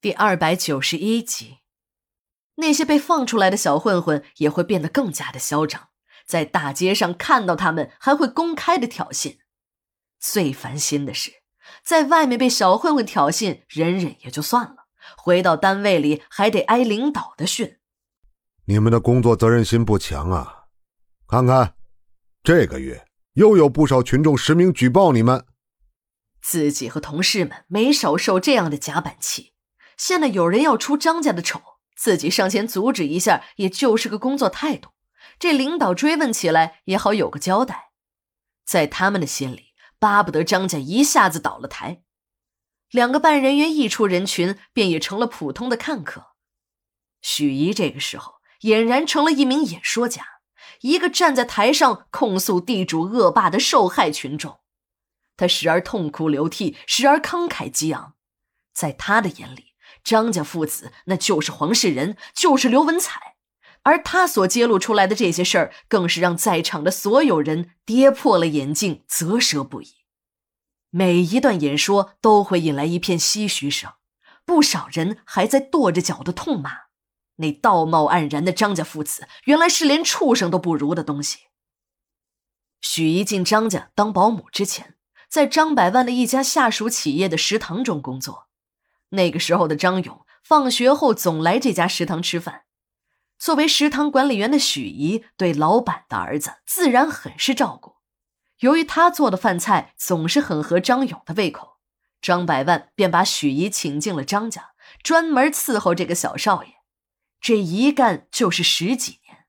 第二百九十一集，那些被放出来的小混混也会变得更加的嚣张，在大街上看到他们，还会公开的挑衅。最烦心的是，在外面被小混混挑衅，忍忍也就算了，回到单位里还得挨领导的训。你们的工作责任心不强啊！看看，这个月又有不少群众实名举报你们。自己和同事们没少受这样的夹板气。现在有人要出张家的丑，自己上前阻止一下，也就是个工作态度。这领导追问起来也好有个交代。在他们的心里，巴不得张家一下子倒了台。两个半人员一出人群，便也成了普通的看客。许怡这个时候俨然成了一名演说家，一个站在台上控诉地主恶霸的受害群众。他时而痛哭流涕，时而慷慨激昂，在他的眼里。张家父子那就是黄世仁，就是刘文彩，而他所揭露出来的这些事儿，更是让在场的所有人跌破了眼镜，啧舌不已。每一段演说都会引来一片唏嘘声，不少人还在跺着脚的痛骂那道貌岸然的张家父子，原来是连畜生都不如的东西。许一进张家当保姆之前，在张百万的一家下属企业的食堂中工作。那个时候的张勇，放学后总来这家食堂吃饭。作为食堂管理员的许怡，对老板的儿子自然很是照顾。由于他做的饭菜总是很合张勇的胃口，张百万便把许怡请进了张家，专门伺候这个小少爷。这一干就是十几年。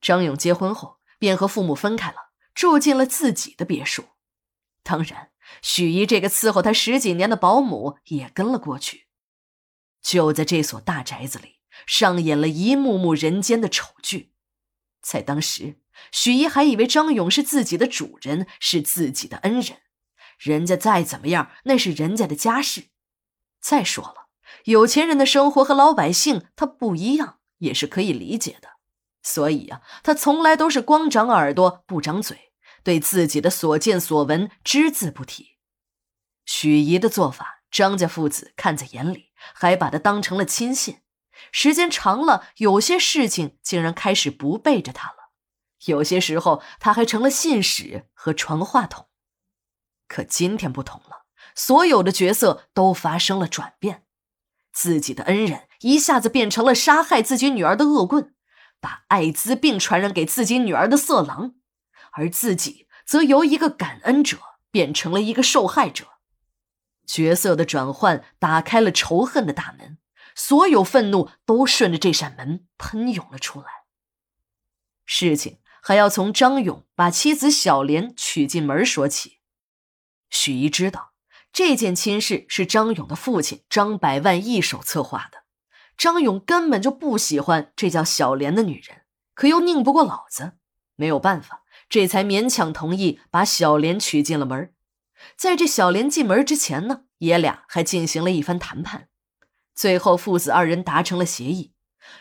张勇结婚后，便和父母分开了，住进了自己的别墅。当然。许怡这个伺候他十几年的保姆也跟了过去，就在这所大宅子里上演了一幕幕人间的丑剧。在当时，许怡还以为张勇是自己的主人，是自己的恩人，人家再怎么样那是人家的家事。再说了，有钱人的生活和老百姓他不一样，也是可以理解的。所以啊，他从来都是光长耳朵不长嘴。对自己的所见所闻只字不提，许怡的做法，张家父子看在眼里，还把他当成了亲信。时间长了，有些事情竟然开始不背着他了，有些时候他还成了信使和传话筒。可今天不同了，所有的角色都发生了转变，自己的恩人一下子变成了杀害自己女儿的恶棍，把艾滋病传染给自己女儿的色狼。而自己则由一个感恩者变成了一个受害者，角色的转换打开了仇恨的大门，所有愤怒都顺着这扇门喷涌了出来。事情还要从张勇把妻子小莲娶进门说起。许姨知道这件亲事是张勇的父亲张百万一手策划的，张勇根本就不喜欢这叫小莲的女人，可又拧不过老子，没有办法。这才勉强同意把小莲娶进了门。在这小莲进门之前呢，爷俩还进行了一番谈判，最后父子二人达成了协议。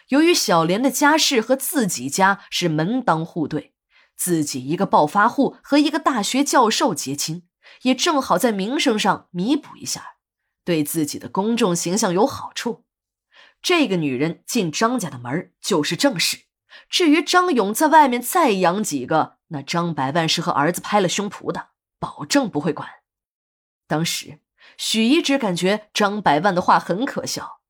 由于小莲的家世和自己家是门当户对，自己一个暴发户和一个大学教授结亲，也正好在名声上弥补一下，对自己的公众形象有好处。这个女人进张家的门就是正室。至于张勇在外面再养几个，那张百万是和儿子拍了胸脯的，保证不会管。当时许一只感觉张百万的话很可笑。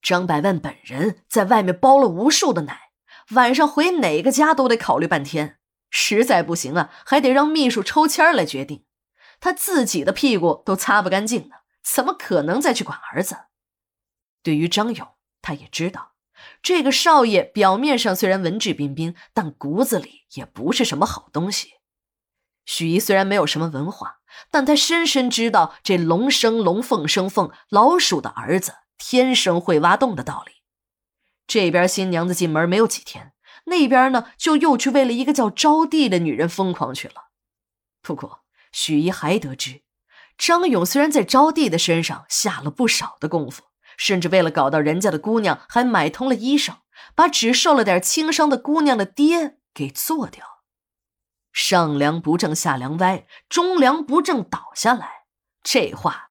张百万本人在外面包了无数的奶，晚上回哪个家都得考虑半天，实在不行啊，还得让秘书抽签来决定。他自己的屁股都擦不干净呢，怎么可能再去管儿子？对于张勇，他也知道。这个少爷表面上虽然文质彬彬，但骨子里也不是什么好东西。许怡虽然没有什么文化，但他深深知道这龙生龙，凤生凤，老鼠的儿子天生会挖洞的道理。这边新娘子进门没有几天，那边呢就又去为了一个叫招娣的女人疯狂去了。不过许怡还得知，张勇虽然在招娣的身上下了不少的功夫。甚至为了搞到人家的姑娘，还买通了医生，把只受了点轻伤的姑娘的爹给做掉。上梁不正下梁歪，中梁不正倒下来，这话